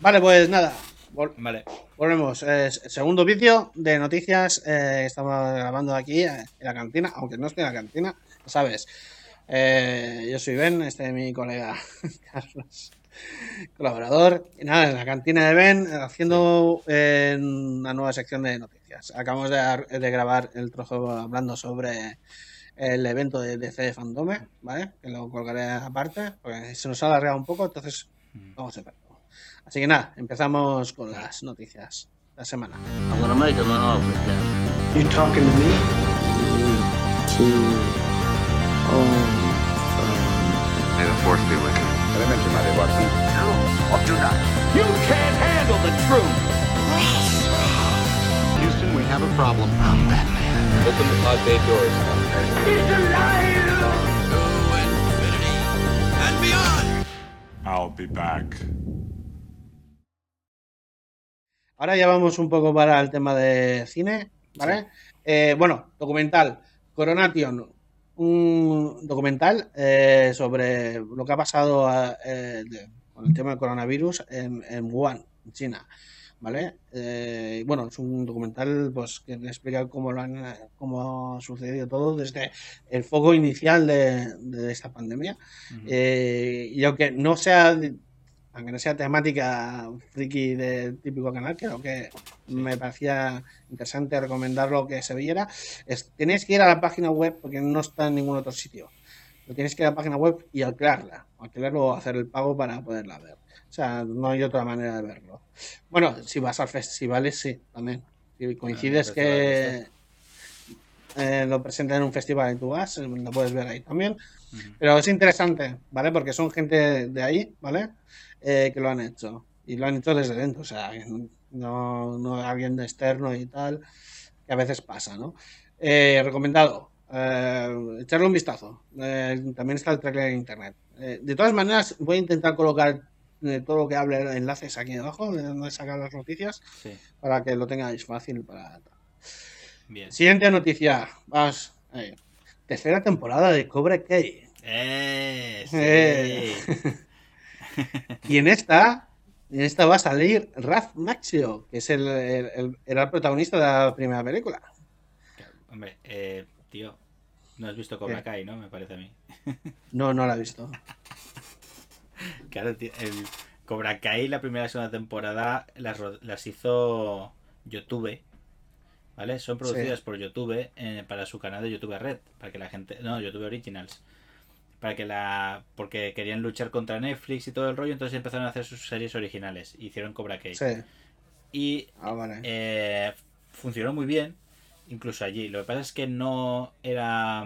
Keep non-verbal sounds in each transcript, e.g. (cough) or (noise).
Vale, pues nada. vale. Volvemos. segundo vídeo de noticias. Eh, estamos grabando aquí eh, en la cantina, aunque no estoy en la cantina, sabes. Eh, yo soy Ben, este es mi colega (laughs) Carlos, colaborador. Y nada, en la cantina de Ben, haciendo una nueva sección de noticias. Acabamos de, de grabar el trozo hablando sobre el evento de DC Fandome, ¿vale? Que lo colgaré aparte, porque se nos ha alargado un poco, entonces vamos a verlo. Así que nada, empezamos con las noticias de la semana. I'm gonna make him an offer, You talking to me? To, May the force be with you. Did I mention my? No, or do not. You can't handle the truth! Houston, we have a problem. I'm Batman. Open the pod bay doors. He's alive! To infinity and beyond! I'll be back. Ahora ya vamos un poco para el tema de cine, ¿vale? Eh, bueno, documental, Coronation, un documental eh, sobre lo que ha pasado eh, con el tema del coronavirus en, Wuhan, en China. ¿Vale? bueno, es un documental pues, que explica cómo, lo han, cómo ha sucedido todo desde el foco inicial de, esta pandemia. y aunque no sea aunque no sea temática friki del típico canal, creo que me parecía interesante recomendarlo que se viera. Es, tenéis que ir a la página web porque no está en ningún otro sitio. Lo tienes que ir a la página web y alquilarla, alquilarlo o hacer el pago para poderla ver. O sea, no hay otra manera de verlo. Bueno, si vas al festival, sí, también. Si coincides que eh, lo presentan en un festival y tú vas, lo puedes ver ahí también. Pero es interesante, ¿vale? Porque son gente de ahí, ¿vale? Eh, que lo han hecho. Y lo han hecho desde dentro, o sea, no, no alguien de externo y tal, que a veces pasa, ¿no? Eh, recomendado, eh, echarle un vistazo. también está el trailer en internet. de todas maneras, voy a intentar colocar todo lo que hable enlaces aquí abajo, de donde sacar las noticias, para que lo tengáis fácil para. Bien. Siguiente noticia. Vas. Tercera temporada de Cobra Kai. Eh, sí. (laughs) y en esta, en esta va a salir Raf Maxio, que es el, era el protagonista de la primera película. Hombre, eh, tío, no has visto Cobra Kai, ¿no? Me parece a mí. no, no la he visto. (laughs) Claro, tío, el Cobra Kai, la primera y segunda temporada, las, hizo YouTube. ¿Vale? Son producidas por YouTube eh, para su canal de YouTube Red. Para que la gente. No, YouTube Originals para que la porque querían luchar contra Netflix y todo el rollo entonces empezaron a hacer sus series originales hicieron Cobra Kai. Y ah, eh, funcionó muy bien incluso allí. Lo que pasa es que no era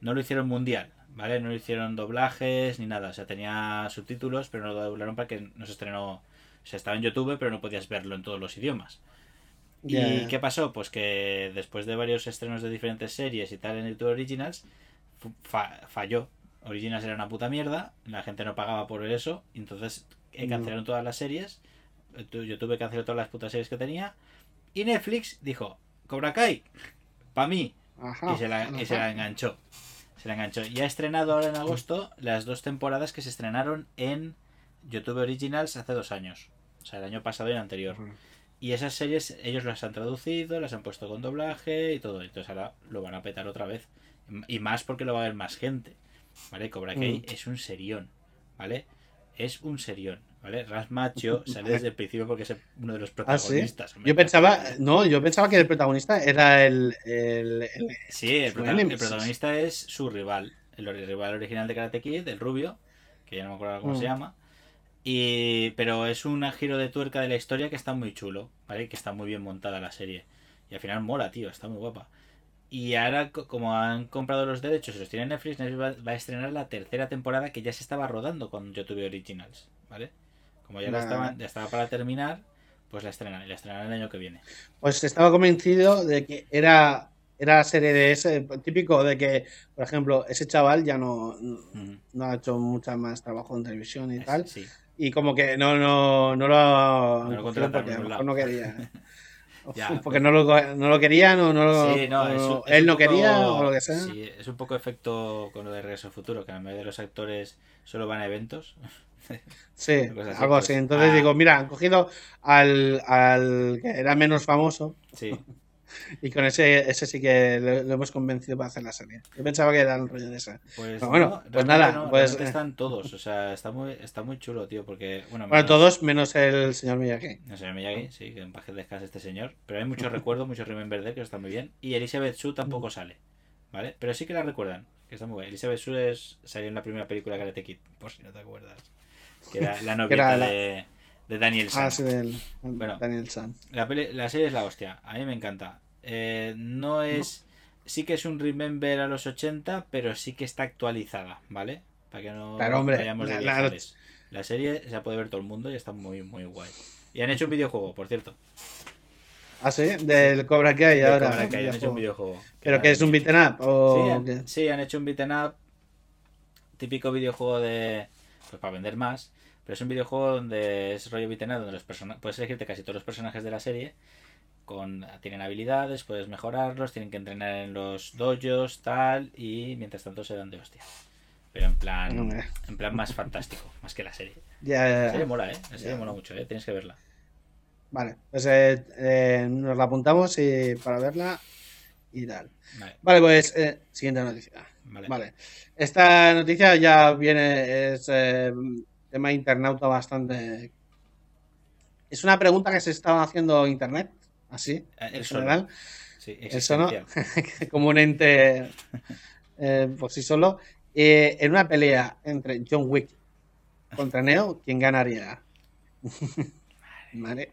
no lo hicieron mundial vale no lo hicieron doblajes ni nada o sea tenía subtítulos pero no lo doblaron para que no se estrenó. O sea estaba en YouTube pero no podías verlo en todos los idiomas. ¿Y qué pasó? Pues que después de varios estrenos de diferentes series y tal en YouTube Originals, falló Originals era una puta mierda, la gente no pagaba por eso, entonces eh, cancelaron todas las series, eh, yo tuve que cancelar todas las putas series que tenía, y Netflix dijo, Cobra Kai, pa' mí, y, se la, enganchó. Se la enganchó. Y ha estrenado ahora en agosto las dos temporadas que se estrenaron en YouTube Originals hace dos años. O sea, el año pasado y el anterior. Y esas series ellos las han traducido, las han puesto con doblaje y todo. Entonces ahora lo van a petar otra vez. Y más porque lo va a ver más gente. ¿Vale? Cobra Kai mm. es un serión, ¿vale? Es un serión, ¿vale? Ras Macho (laughs) sale desde el principio porque es uno de los ah, protagonistas. Yo pensaba, no, yo pensaba que el protagonista era el... sí, el, protagonista es su rival, el rival original de Karate Kid, el rubio, que ya no me acuerdo cómo se mm. llama. Y, pero es un giro de tuerca de la historia que está muy chulo, ¿vale? Que está muy bien montada la serie. Y al final mola, tío, está muy guapa. Y ahora, como han comprado los derechos y los tiene Netflix, Netflix va, a estrenar la tercera temporada que ya se estaba rodando con YouTube Originals, ¿vale? Como ya, estaba, ya estaba para terminar, pues la estrenan, y la estrenarán el año que viene. Pues estaba convencido de que era, era la serie de ese típico de que, por ejemplo, ese chaval ya no, no ha hecho mucha más trabajo en televisión y tal. Y como que no, no, no lo, no lo porque no quería. (laughs) (laughs) Porque no lo, no lo querían o no lo, él no quería o lo que sea. Sí, es un poco efecto con lo de Regreso al Futuro, que la mayoría de los actores solo van a eventos. (laughs) Sí, (laughs) algo así. Entonces ah. digo, mira, han cogido al, al que era menos famoso. Sí. Y con ese, ese sí que lo, hemos convencido para hacer la serie. Yo pensaba que era el rollo de esa. Pues, bueno, pues nada. pues, están todos, o sea, está muy, está muy chulo, tío, porque... Bueno, todos menos el señor Miyagi. El señor Miyagi, sí, que en paz descanse este señor. Pero hay muchos recuerdos, muchos Remember de que está muy bien. Y Elizabeth Sue tampoco sale, ¿vale? Pero sí que la recuerdan, que está muy bien. Elizabeth Sue es, salió en la primera película Karate Kid, por si no te acuerdas. Que era la (laughs) novia de, de, Daniel San. Ah, sí, del, bueno, Daniel San. La, la serie es la hostia, a mí me encanta. Eh, no es. Sí que es un Remember a los 80, pero sí que está actualizada, ¿vale? Para que no vayamos de la, la, serie se puede ver todo el mundo y está muy, muy guay. Y han hecho un videojuego, por cierto. Ah, sí, del Cobra hay ahora. Cobra Kai, han hecho un videojuego. ¿Pero que es un beaten up? O... Sí, han, hecho un beaten up. Típico videojuego de. Pues para vender más. Pero es un videojuego donde es rollo beaten up, donde los personajes. Puedes elegirte casi todos los personajes de la serie con tienen habilidades, puedes mejorarlos, tienen que entrenar en los dojos, tal, y mientras tanto se dan de hostia. Pero en plan, en plan más fantástico, más que la serie. Ya, La serie mola, ¿eh? La serie mola mucho, ¿eh? Tienes que verla. Vale, pues eh, eh, nos la apuntamos y para verla y tal. Vale, pues eh, siguiente noticia. Vale. Esta noticia ya viene, es tema internauta bastante... Es una pregunta que se estaba haciendo internet así, ah, en general. eso no, (laughs) como un ente eh, por sí solo. Eh, en una pelea entre John Wick contra Neo, ¿quién ganaría? (laughs) vale.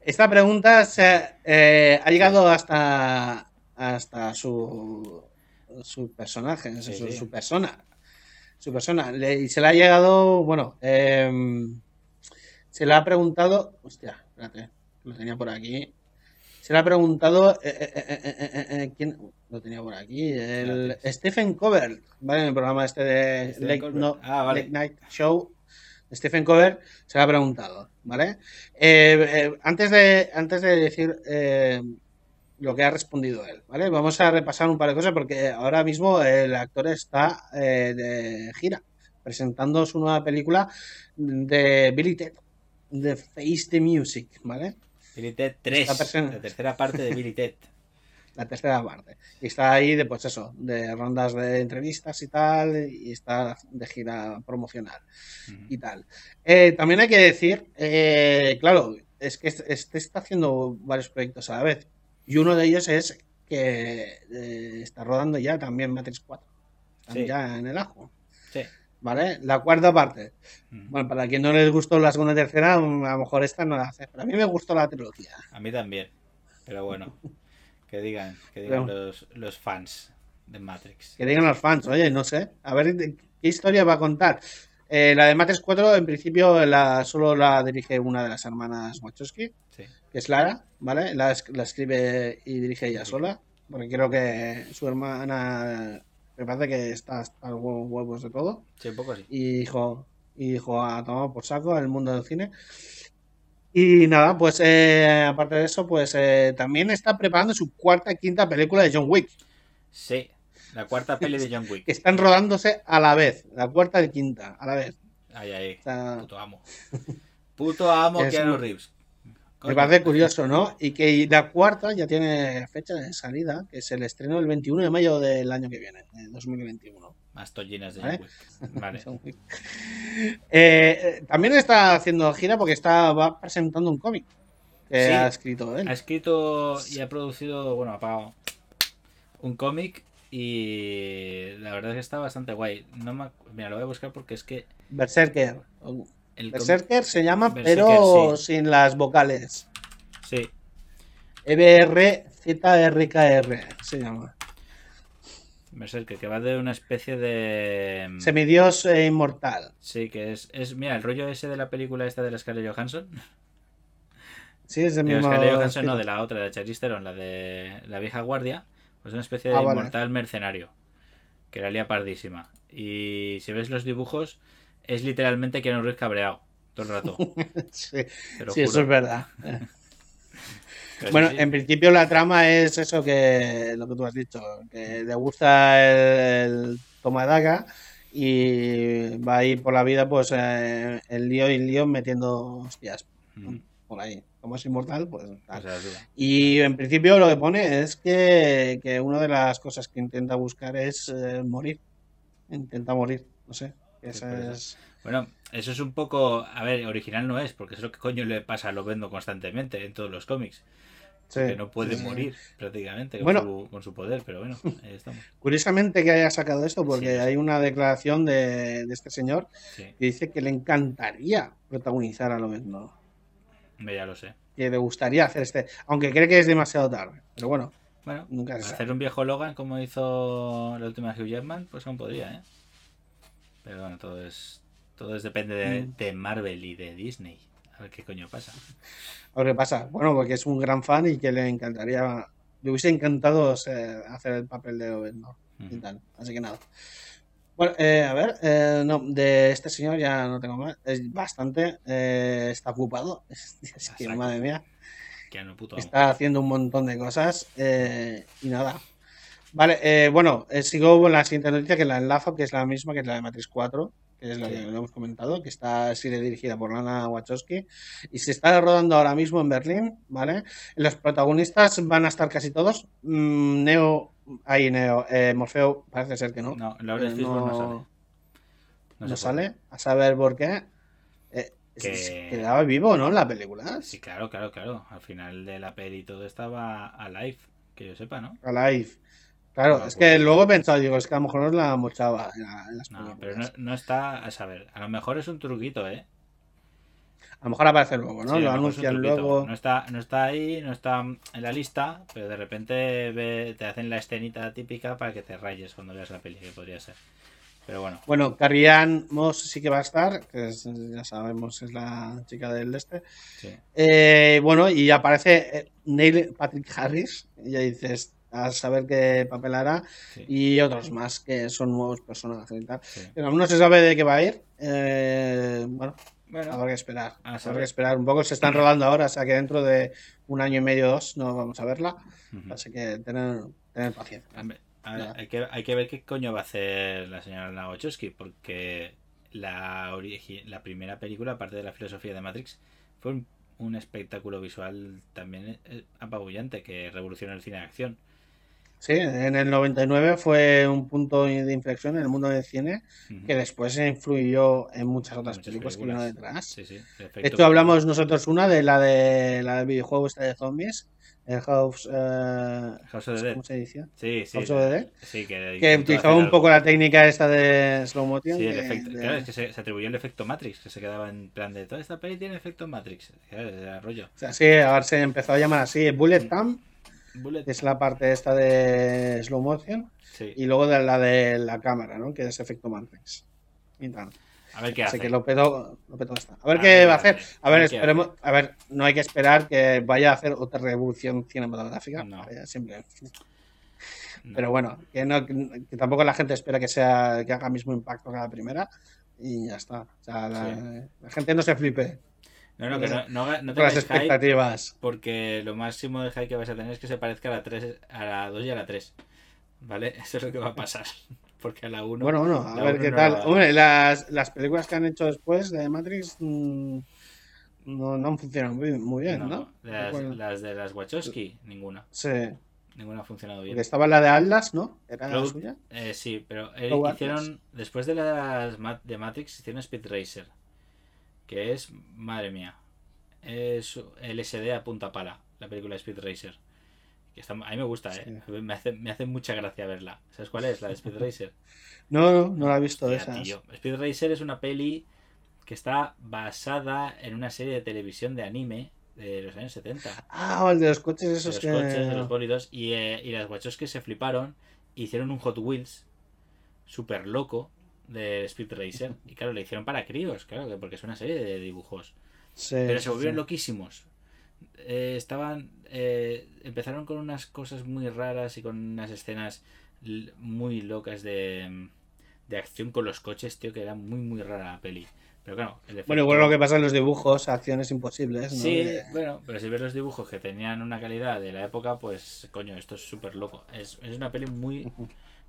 Esta pregunta se, eh, ha llegado hasta, hasta su, su personaje, su, persona. Su persona. y se le ha llegado, bueno, em, se le ha preguntado. Hostia, espérate lo tenía por aquí. Se le ha preguntado eh, eh, eh, quién lo tenía por aquí, el Stephen Covert, ¿vale? En el programa este de ah, Late, Night Show, Stephen Covert se le ha preguntado, ¿vale? antes de antes de decir lo que ha respondido él, ¿vale? Vamos a repasar un par de cosas porque ahora mismo el actor está de gira presentando su nueva película de Billy Ted, The Face the Music, ¿vale? Billy Ted 3, la tercera parte de Billy Ted. (laughs) la tercera parte. Y está ahí de, pues eso, de rondas de entrevistas y tal, y está de gira promocional y tal. Eh, también hay que decir, eh, claro, es que este está haciendo varios proyectos a la vez. Y uno de ellos es que eh, está rodando ya también Matrix 4. Están ya en el ajo. Sí. ¿Vale? La cuarta parte. Mm. Bueno, para quien no les gustó la segunda y tercera, a lo mejor esta no la hace. Pero a mí me gustó la trilogía. A mí también. Pero bueno, (laughs) que digan, que digan los, fans de Matrix. Que digan los fans, oye, no sé. A ver qué historia va a contar. Eh, la de Matrix 4, en principio, la, solo la dirige una de las hermanas Wachowski, que es Lara, ¿vale? La, la escribe y dirige ella sola, porque creo que su hermana me parece que está hasta los huevos de todo. Sí, un poco así. Y dijo, y dijo a tomar por saco el mundo del cine. Y nada, pues eh, aparte de eso, pues eh, también está preparando su cuarta y quinta película de John Wick. Sí, la cuarta peli de John Wick. (laughs) están rodándose a la vez, la cuarta y quinta, a la vez. Ay, ay, puto amo. Puto amo (laughs) Keanu Reeves. Me parece curioso, ¿no? Y que la cuarta ya tiene fecha de salida, que es el estreno el 21 de mayo del año que viene, de 2021. Más tollinas de ¿Vale? Vale. (laughs) Eh, también está haciendo gira porque está va presentando un cómic que ha escrito él. Ha escrito y ha producido, bueno, ha pagado un cómic y la verdad es que está bastante guay. No me, mira, lo voy a buscar porque es que... Berserker. El Berserker se llama, pero sin las vocales. Sí. EBRZRKR se llama. Berserker, que va de una especie de. Mm, Semidios e inmortal. Sí, que es, es. Mira, el rollo ese de la película esta de la Scarlett Johansson. Sí, es el mismo. La Scarlett Johansson, no, de la otra, de Charlize Theron, la de la vieja guardia. Pues una especie de ah, inmortal mercenario. Que era lía pardísima. Y si ves los dibujos, es literalmente Keanu Reeves cabreado todo el rato. (laughs) sí, eso es verdad. (laughs) bueno, en principio la trama es eso que lo que tú has dicho, que le gusta el, toma daga y va a ir por la vida, pues, eh, el lío y el lío metiendo hostias Mm. por ahí. Como es inmortal, pues. tal. O sea, sí. Y en principio lo que pone es que, que una de las cosas que intenta buscar es eh, morir. Intenta morir, no sé. Esa es. Bueno, eso es un poco. A ver, original no es, porque es lo que coño le pasa a Lobezno constantemente en todos los cómics. sí, que no puede sí, sí. morir prácticamente con, Bueno. su, con su poder, pero bueno, ahí estamos. (laughs) Curiosamente que haya sacado esto, porque hay una declaración de, de este señor que dice que le encantaría protagonizar a Lobezno. Ya lo sé. Que le gustaría hacer este. Aunque cree que es demasiado tarde. Pero bueno, Bueno, nunca se sabe. hacer un viejo Logan como hizo la última Hugh Jackman, pues aún podría, ¿eh? Pero bueno, todo es. Todo es depende de, Mm. de Marvel y de Disney. A ver qué coño pasa. A ver qué pasa. Bueno, porque es un gran fan y que le encantaría. Le hubiese encantado hacer el papel de Lobezno. y Ujú. tal. Así que nada. Bueno, eh, a ver, eh, no, de este señor ya no tengo más. Es bastante. eh, está ocupado. (laughs) Es que, madre mía. Que no puto amo. Está haciendo un montón de cosas. eh, y nada. Vale, eh, bueno, sigo con la siguiente noticia que la enlazo, que es la misma que la de Matrix 4, que es la Sí. que lo hemos comentado, que está sigue dirigida por Lana Wachowski y se está rodando ahora mismo en Berlín, ¿vale? Los protagonistas van a estar casi todos. Mm, Neo, ahí Neo, eh, Morfeo parece ser que no. No, Lawrence Fishburne no, no- sale. no por sale, a saber por qué. Eh, Que- quedaba vivo, ¿no? En la película. Sí, claro, claro, claro. Al final de la peli todo estaba alive, que yo sepa, ¿no? Alive. Claro, No, es pues- que luego he pensado, digo, es que a lo mejor nos la mochaba en, la- en las No, películas. pero no, no está a saber. A lo mejor es un truquito, ¿eh? A lo mejor aparece luego, ¿no? Sí, lo anuncian luego. No está, no está ahí, no está en la lista, pero de repente ve- te hacen la escenita típica para que te rayes cuando veas la peli, que podría ser. Pero bueno, Bueno, Carrie Moss sí que va a estar, que es- ya sabemos, es la chica del este. sí. Eh, bueno, y aparece eh, Neil Patrick Harris, y ya dices, a saber qué papel hará, Sí. y otros más que son nuevos personajes y tal. sí. Pero aún no se sabe de qué va a ir. Eh, bueno, Bueno, habrá que esperar. A Habrá que esperar un poco. Se están rodando ahora, o sea que dentro de un año y medio o dos no vamos a verla. Así que tener, tener paciencia. A ver, hay, que, hay que ver qué coño va a hacer la señora Nagochowski, porque la, la primera película, aparte de la filosofía de Matrix, fue un, un espectáculo visual también eh, apabullante que revolucionó el cine de acción. Sí, en el 99 fue un punto de inflexión en el mundo del cine Ujú. que después se influyó en muchas otras Muchas películas que vino detrás. Sí, sí, De hecho, hablamos nosotros una de la de la del videojuego esta de zombies, el House, eh, House of the Dead. ¿cómo se dice? Sí, sí. House of the Dead. Sí, que, Que utilizaba un algo. poco la técnica esta de slow motion. Sí, el efecto. de- Claro, es que se, se atribuyó el efecto Matrix, que se quedaba en plan de toda esta peli tiene efecto Matrix. Claro, era rollo. O sea, sí, ahora se empezó a llamar así, Bullet Time, Bullet. es la parte esta de slow motion, Sí. y luego de la de la cámara, ¿no? Que es efecto Matrix. Y tal. A ver qué Así hace. que lo petó, lo petó esta. A ver A qué ver va a hacer. hace. A ver, esperemos. A ver, no hay que esperar que vaya a hacer otra revolución cinematográfica. No. Siempre. No. Pero bueno, que, no, que tampoco la gente espera que sea que haga el mismo impacto que la primera. Y ya está. O sea, la, la gente no se flipe No, no, que no, no, no las tengáis hype, expectativas. porque lo máximo de hype que vais a tener es que se parezca a la 3, a la 2 y a la 3. ¿Vale? (laughs) Eso es lo que va a pasar. (laughs) Porque a la 1. Bueno, bueno, a ver qué tal. la- Hombre, las, las películas que han hecho después de Matrix mm, no, no han funcionado muy, muy bien, ¿no? Las, de las Wachowski, ninguna. sí, Ninguna ha funcionado bien. porque estaba la de Atlas, ¿no? ¿Era la suya? Eh, sí, pero eh, hicieron. Después de las de Matrix, hicieron Speed Racer. Que es, madre mía. Es LSD a punta pala, la película Speed Racer. Que está, a mí me gusta, ¿eh? Me, hace, me hace mucha gracia verla. ¿Sabes cuál es? La de Speed Racer. (laughs) No, no, no la he visto de Hostia, esas. tío. Speed Racer es una peli que está basada en una serie de televisión de anime de los años 70. Ah, o el de los coches De esos los que... coches, de los bólidos. Y, eh, y las Wachowski se fliparon. Hicieron un Hot Wheels súper loco de Speed Racer. Y claro, le hicieron para críos, claro, que porque es una serie de dibujos. Sí, Pero se volvieron sí. loquísimos. Eh, estaban. eh, empezaron con unas cosas muy raras y con unas escenas muy locas de, de acción con los coches, tío, que era muy, muy rara la peli. Pero claro, el Bueno, igual lo que pasa en los dibujos, acciones imposibles, ¿no? Sí, bueno, pero si ves los dibujos que tenían una calidad de la época, pues coño, esto es súper loco. Es, es una peli muy,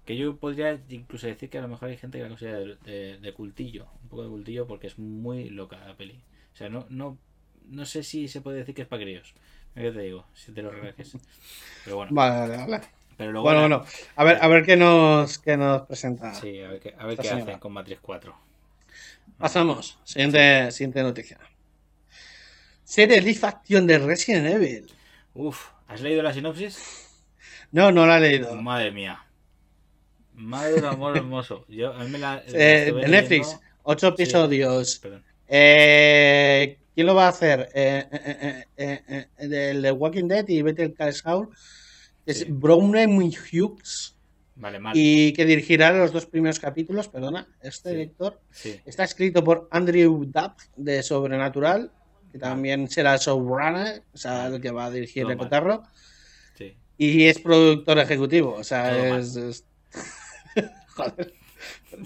Que yo podría incluso decir que a lo mejor hay gente que la considera de, de, cultillo. Un poco de cultillo porque es muy loca la peli. O sea, no, no, no sé si se puede decir que es para críos. ¿Qué te digo? Si te lo regajes. Pero bueno. Vale, vale, vale. Pero luego bueno, bueno. A ver, a ver qué nos, qué nos presenta. Sí, a ver qué, a ver qué hacen con Matrix 4. Pasamos. Siguiente, siguiente noticia. Facción de Resident Evil. Uf, ¿has leído la sinopsis? No, no la he leído. Madre mía. Madre del amor hermoso. Yo, a mí me la, eh, Netflix, ocho episodios. eh, ¿Quién lo va a hacer? Eh, eh, el de Walking Dead y Better Call Saul. Es sí. Hughes. Vale, mal. Y que dirigirá los dos primeros capítulos, perdona, este director. Está escrito por Andrew Duff de Sobrenatural, que también será showrunner, o sea, el que va a dirigir el cotarro. Sí. Y es productor ejecutivo, o sea, es... Joder.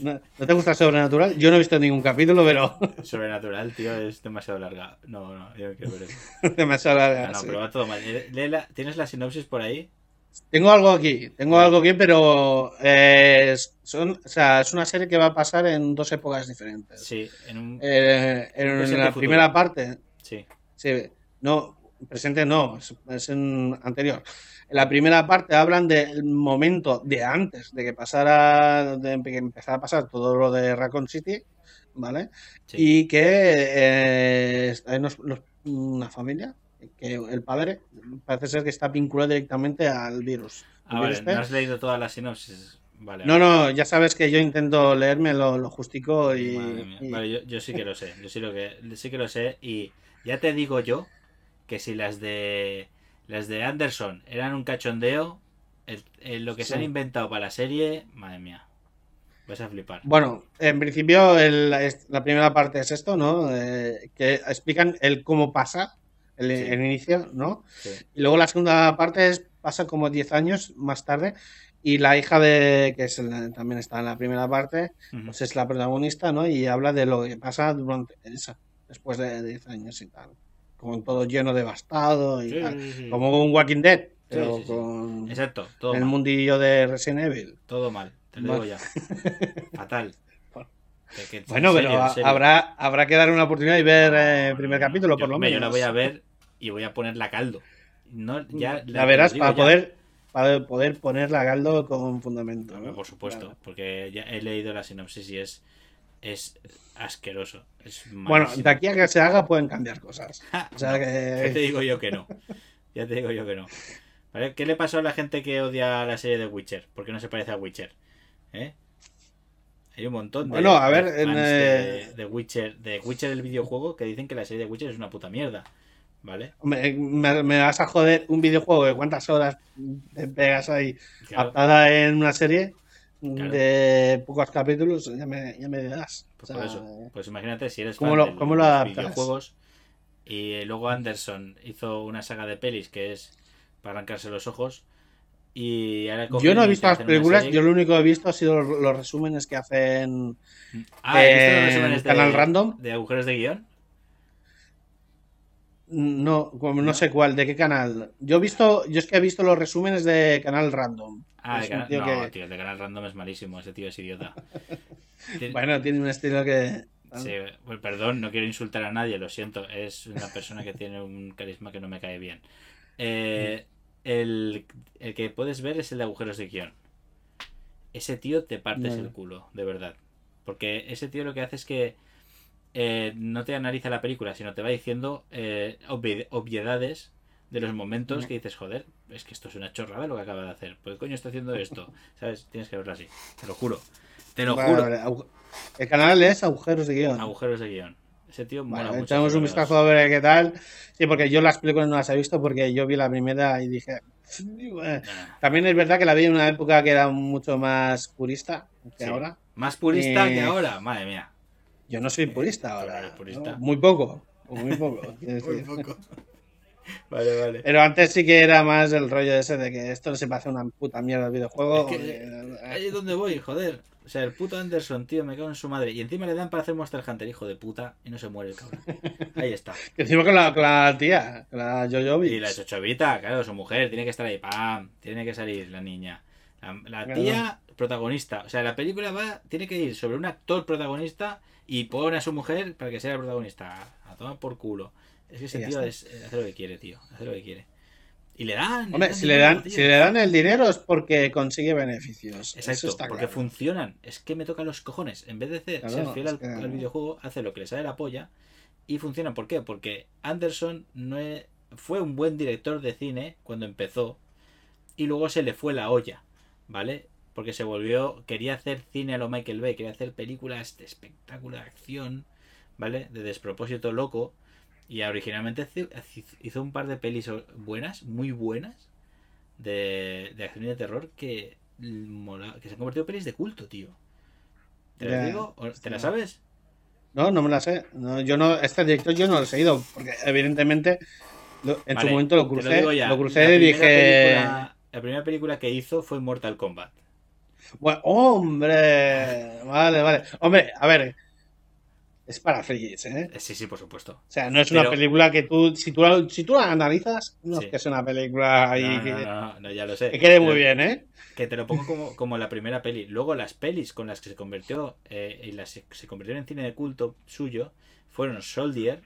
¿No, te gusta Sobrenatural? Yo no he visto ningún capítulo, pero. Sobrenatural, tío, es demasiado larga. No, no, yo no quiero ver eso. (laughs) demasiado larga. No, no sí. pero va todo mal. Léela. ¿Tienes la sinopsis por ahí? Tengo algo aquí, tengo algo aquí, pero eh, son, o sea, es una serie que va a pasar en dos épocas diferentes. Sí, en un. Eh, en, en la futuro. primera parte. Sí. Sí. No, presente no, es, es en anterior. En la primera parte hablan del momento de antes de que pasara, de que empezara a pasar todo lo de Raccoon City, ¿vale? Sí. Y que eh, hay unos, los, una familia, que el padre parece ser que está vinculado directamente al virus. Ah, vale, no has leído toda la sinopsis. Vale, no, no, ya sabes que yo intento leerme lo, lo justico y, y... Vale, yo, yo, sí que lo sé, yo sí, lo que, sí que lo sé y ya te digo yo que si las de las de Anderson eran un cachondeo, el, el, lo que sí. se han inventado para la serie, madre mía. Vas a flipar. Bueno, en principio el, la primera parte es esto, ¿no? Eh, que explican el cómo pasa el, sí. inicio, ¿no? Sí. Y luego la segunda parte es pasa como 10 años más tarde y la hija de que es el, también está en la primera parte, uh -huh. pues es la protagonista, ¿no? Y habla de lo que pasa durante esa después de 10 años y tal con todo lleno devastado y sí, tal. Sí, sí. Como un Walking Dead, pero sí, con Exacto, todo el mal. mundillo de Resident Evil. Todo mal, te lo digo ya. (laughs) Fatal. Que, que, bueno, serio, pero habrá, habrá que dar una oportunidad y ver el eh, primer no, capítulo, yo, por lo menos. Yo la voy a ver y voy a ponerla a caldo. No, ya, la, la verás para ya. poder para poder ponerla a caldo con fundamento. ¿no? Por supuesto, claro. porque ya he leído la sinopsis y es es asqueroso. Es bueno, de aquí a que se haga pueden cambiar cosas. (laughs) o sea no, que... Ya te digo yo que no. Ya te digo yo que no. ¿Vale? ¿Qué le pasó a la gente que odia la serie de Witcher? ¿Por qué no se parece a Witcher? ¿Eh? Hay un montón de, bueno, a ver, en, de, de, Witcher, de Witcher el videojuego que dicen que la serie de Witcher es una puta mierda. ¿Vale? Me, me, me vas a joder un videojuego de cuántas horas te pegas ahí claro. adaptada en una serie claro. de pocos capítulos, ya me, ya me das. Pues, o sea, eso. pues imagínate si eres ¿cómo fan lo, de ¿cómo los lo videojuegos y luego Anderson hizo una saga de pelis que es para arrancarse los ojos y ahora yo no he visto las películas, yo lo único que he visto ha sido los, los resúmenes que hacen ah, eh, los resúmenes de, canal random de agujeros de guion. No, no, no sé cuál, de qué canal. Yo he visto, yo es que he visto los resúmenes de canal random. Ah, no, que... tío, el de canal random es malísimo, ese tío es idiota. (laughs) bueno, tiene un estilo que. Sí, pues perdón, no quiero insultar a nadie, lo siento. Es una persona que tiene un carisma que no me cae bien. Eh, el, el, que puedes ver es el de agujeros de guion. Ese tío te partes el culo, de verdad. Porque ese tío lo que hace es que eh, no te analiza la película, sino te va diciendo eh, obvi obviedades de los momentos no. que dices, joder, es que esto es una chorrada lo que acaba de hacer. ¿Por qué coño está haciendo esto? (laughs) ¿Sabes? Tienes que verlo así. Te lo juro. Te lo vale, juro. Vale. El canal es Agujeros de Guión. Agujeros de Guión. Ese tío bueno, mucho. Echamos un vistazo a ver qué tal. Sí, porque yo las películas no las he visto porque yo vi la primera y dije. Bueno. También es verdad que la vi en una época que era mucho más purista que sí. ahora. Más purista eh... que ahora, madre mía. Yo no soy purista ahora. Purista. ¿no? Muy poco. Muy poco. (laughs) muy poco. (laughs) Vale, vale. Pero antes sí que era más el rollo ese de que esto no se pasa una puta mierda al videojuego. Es que, ahí es donde voy, joder. O sea, el puto Anderson, tío, me cago en su madre. Y encima le dan para hacer Monster Hunter, hijo de puta, y no se muere el cabrón. (laughs) Ahí está. que encima con la, con la tía, con la Jojobi. Y la Chochovita, claro, su mujer, tiene que estar ahí, pam, tiene que salir la niña. La, tía protagonista. O sea, la película va, tiene que ir sobre un actor protagonista y pone a su mujer para que sea el protagonista. A tomar por culo. Es que ese tío es, hace lo que quiere, tío. Hace lo que quiere. Y le dan. Hombre, si, le dan, si le dan el dinero es porque consigue beneficios. Exacto, está porque funcionan. Es que me toca los cojones. En vez de ser, fiel al, videojuego, hace lo que le sale la polla y funciona. ¿Por qué? Porque Anderson no fue un buen director de cine cuando empezó y luego se le fue la olla, ¿vale? Porque se volvió, quería hacer cine a lo Michael Bay, quería hacer películas de espectáculo de acción, ¿vale? De despropósito loco. Y originalmente hizo un par de pelis buenas, muy buenas, de, de acción y de terror que, que se han convertido en pelis de culto, tío. ¿Te las digo? ¿Te las sabes? No, no me la sé. yo no, este director yo no lo he seguido, porque evidentemente en su momento lo crucé, lo crucé y dije... la primera película que hizo fue Mortal Kombat. Bueno, hombre, vale, vale. Hombre, a ver, es para frikis, ¿eh? ¿eh? Sí, sí, por supuesto. O sea, no es una película que tú si, tú, si tú la analizas, no es que es una película ahí que, no, ya lo sé. que quede muy bien, ¿eh? Que te lo pongo como, como la primera peli. Luego las pelis con las que se convirtió eh, y las se convirtieron en cine de culto suyo fueron Soldier,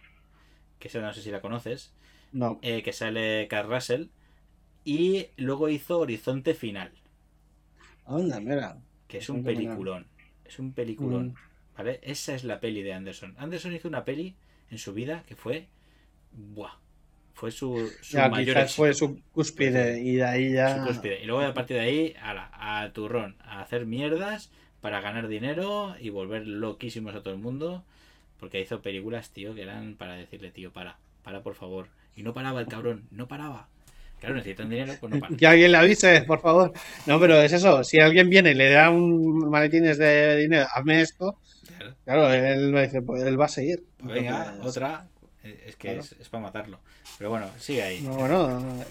que esa no sé si la conoces, no. Eh, que sale Carl Russell, y luego hizo Horizonte Final. Anda, mira. Que es un peliculón. Es un peliculón. Mm. Esa es la peli de Anderson. Anderson hizo una peli en su vida que fue. Buah. Fue su, su mayor fue su cúspide y de ahí ya. Y luego a partir de ahí, a, a turrón, a hacer mierdas para ganar dinero y volver loquísimos a todo el mundo. Porque hizo películas, tío, que eran para decirle, tío, para, para por favor. Y no paraba el cabrón, no paraba. Claro, necesitan dinero, pues no para. Que alguien le avise, por favor. No, pero es eso. Si alguien viene y le da un maletines de dinero, hazme esto. Claro, él, pues él va a seguir. Pues venga, otra. Eh, es que es, para matarlo. Pero bueno, sigue ahí. No, bueno,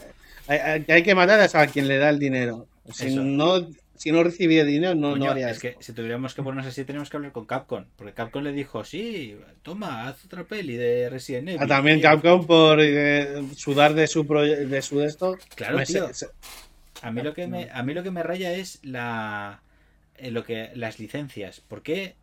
hay, hay, que matar a quien le da el dinero. Si no, si no recibía dinero, no, no haría Es que si tuviéramos que ponernos así, tenemos que hablar con Capcom. Porque Capcom le dijo, sí, toma, haz otra peli de Resident Evil. Ah, también Capcom por eh, sudar de su, de su esto. Claro, tío. A mí, lo que me, a mí lo que me raya es la, eh, lo que, las licencias. ¿Por qué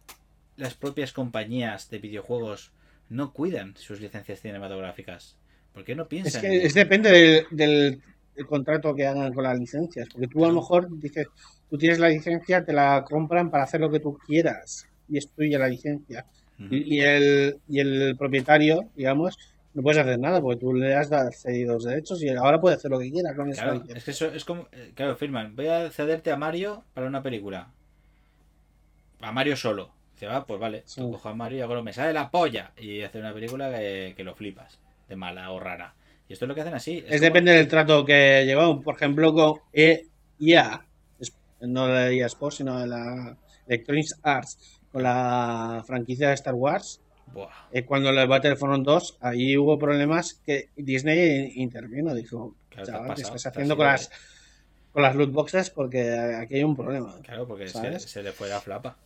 las propias compañías de videojuegos no cuidan sus licencias cinematográficas? ¿Por qué no piensan? Es que es depende del, contrato que hagan con las licencias. Porque tú a lo mejor dices, tú tienes la licencia, te la compran para hacer lo que tú quieras y es tuya la licencia. y, el, y el propietario, digamos, no puedes hacer nada porque tú le has cedido los derechos y ahora puede hacer lo que quiera con claro, Es que eso es como, eh, claro, firman, voy a cederte a Mario para una película. A Mario solo. Dice, va, pues vale, cojo a Mario y hago lo me sale la polla y hace una película que, lo flipas, de mala o rara. Y esto es lo que hacen así. Es, depende del trato que llevamos. Por ejemplo, con EA, no de EA Sports, sino de la Electronic Arts, con la franquicia de Star Wars. Eh, cuando el Battlefront 2, ahí hubo problemas que Disney intervino. Dijo, chaval, ¿qué estás haciendo con las, con las loot boxes? Porque aquí hay un problema. Claro, porque se, se, le fue la flapa.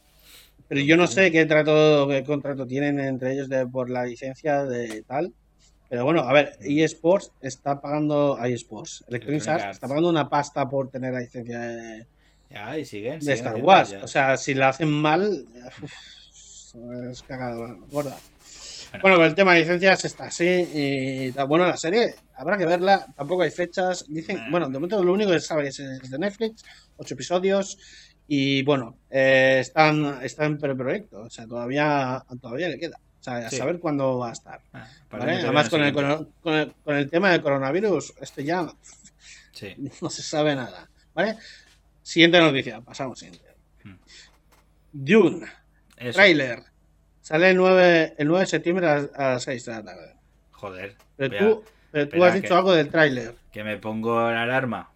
Pero yo no sé qué trato, qué contrato tienen entre ellos de, por la licencia de tal. Pero bueno, a ver, eSports está pagando a eSports. Electronic Arts está pagando una pasta por tener la licencia de, ya, y siguen, de Star Wars. O sea, si la hacen mal, es cagada gorda. Bueno, con el tema de licencias está así. Y bueno, la serie habrá que verla. Tampoco hay fechas. Dicen, bueno, de momento lo único que se sabe es de Netflix, ocho episodios. Y bueno, eh, están, están en preproyecto, o sea, todavía, todavía le queda. O sea, a saber cuándo va a estar. Ah, Además, con el, con, el, tema del coronavirus, este ya (laughs) no se sabe nada. ¿Vale? Siguiente noticia, pasamos siguiente. Hmm. Dune, trailer. Sale el 9, el 9 de septiembre a, las 6 de la tarde. Joder. Pero tú, pero tú has dicho algo del tráiler. Que me pongo la alarma.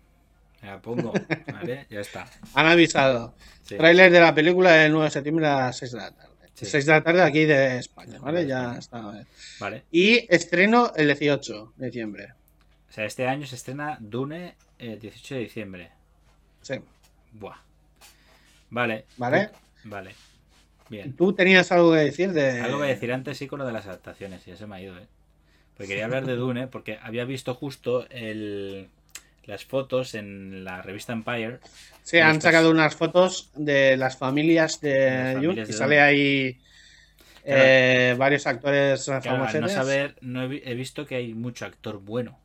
Me la pongo, ¿vale? Ya está. Han avisado. Trailer de la película del 9 de septiembre a las 6 de la tarde. 6 de la tarde aquí de España, ¿vale? Ya está. Vale. Y estreno el 18 de diciembre. O sea, este año se estrena Dune el 18 de diciembre. Sí. Buah. Vale. ¿Vale? Vale. Bien. ¿Tú tenías algo que decir de...? Algo que decir antes sí con lo de las adaptaciones, ya se me ha ido, ¿eh? Porque quería hablar de Dune, porque había visto justo el, las fotos en la revista Empire. Sí, han sacado unas fotos de las familias de Jung y sale ahí eh, varios actores famosos. No saber, no he, visto que hay mucho actor bueno,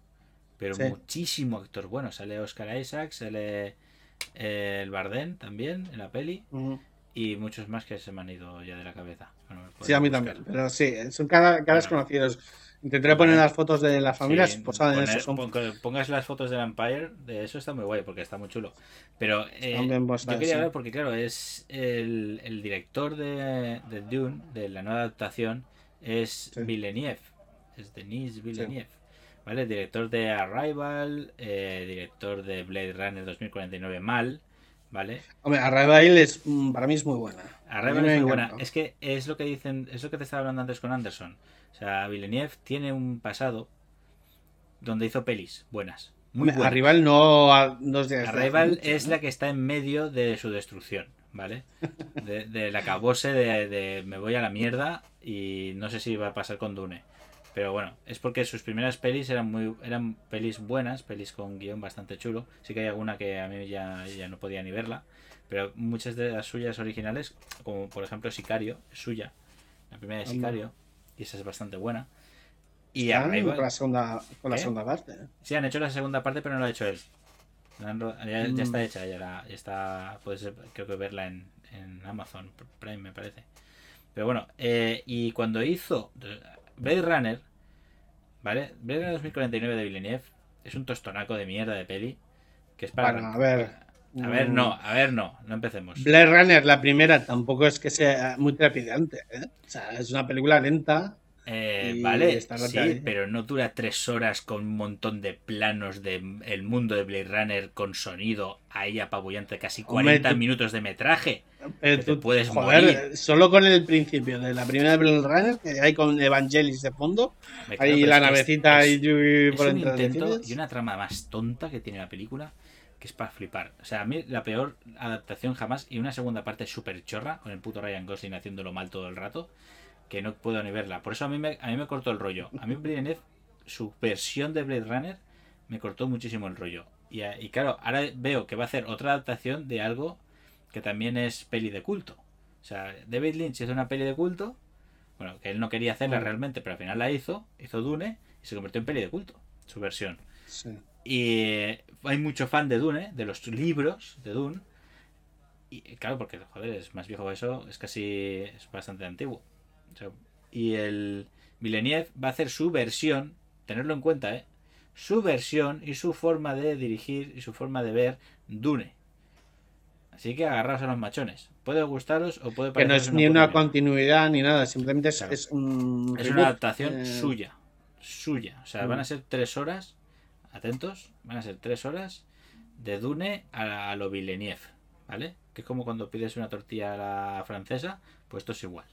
pero muchísimo actor bueno. Sale Oscar Isaac, sale eh, el Bardem también en la peli. Y muchos más que se me han ido ya de la cabeza. sí, a mí también. Pero sí, son cada, cada desconocidos. Intentaré poner las fotos de las familias pues, Pongas las fotos del Empire, de eso está muy guay porque está muy chulo. Pero eh, yo quería ver porque, claro, es el, el director de, de, Dune, de la nueva adaptación, es Villeneuve. Es Denis Villeneuve. ¿Vale? Director de Arrival, eh, director de Blade Runner 2049 Mal. ¿Vale? Hombre, Arrival es, mm, para mí es muy buena. Arrival es muy buena. Es que es lo que dicen, es lo que te estaba hablando antes con Anderson o sea, Villeneuve tiene un pasado donde hizo pelis buenas. Muy buenas. Arrival no. Arrival es la que está en medio de su destrucción, ¿vale? De, de la cabose de, me voy a la mierda y no sé si va a pasar con Dune. Pero bueno, es porque sus primeras pelis eran muy eran pelis buenas, pelis con guion bastante chulo. Sí que hay alguna que a mí ya, ya no podía ni verla. Pero muchas de las suyas originales, como por ejemplo Sicario, es suya. La primera de Sicario y esa es bastante buena. Y arriba... con la segunda, con la segunda parte. ¿eh? Sí, han hecho la segunda parte, pero no la ha hecho él. Ya, mm. está hecha, ya, está. Puedes creo que verla en, en, Amazon Prime, me parece. Pero bueno, eh, y cuando hizo Blade Runner, ¿vale? Blade Runner 2049 de Villeneuve es un tostonaco de mierda de peli. Que es para. Bueno, a ver. A ver, no, a ver, no, no empecemos. Blade Runner, la primera, tampoco es que sea muy trepidante. ¿eh? O sea, es una película lenta. Eh, vale, sí, pero no dura tres horas con un montón de planos del el mundo de Blade Runner con sonido ahí apabullante, casi 40 minutos de metraje. tú, puedes morir. Solo con el principio de la primera de Blade Runner, que hay con Evangelis de fondo, ahí la navecita y, por y una trama más tonta que tiene la película que es para flipar. O sea, a mí la peor adaptación jamás y una segunda parte súper chorra con el puto Ryan Gosling haciéndolo mal todo el rato que no puedo ni verla. Por eso a mí me, a mí me cortó el rollo. A mí Villeneuve, su versión de Blade Runner, me cortó muchísimo el rollo. Y, y claro, ahora veo que va a hacer otra adaptación de algo que también es peli de culto. O sea, David Lynch hizo una peli de culto, bueno, que él no quería hacerla mm. realmente, pero al final la hizo, hizo Dune y se convirtió en peli de culto, su versión. Sí. Y eh, hay mucho fan de Dune, de los libros de Dune. Y claro, porque, joder, es más viejo que eso, es casi, es bastante antiguo. y el Villeneuve va a hacer su versión, tenerlo en cuenta, ¿eh? Su versión y su forma de dirigir y su forma de ver Dune. Así que agarraos a los machones. Puede gustaros o puede Que no es ni una continuidad ni nada, simplemente es, es un. Es una adaptación eh. suya. Suya. O sea, van a ser tres horas atentos, van a ser tres horas de Dune a, lo Villeneuve, ¿vale? Que es como cuando pides una tortilla a la francesa, pues esto es igual,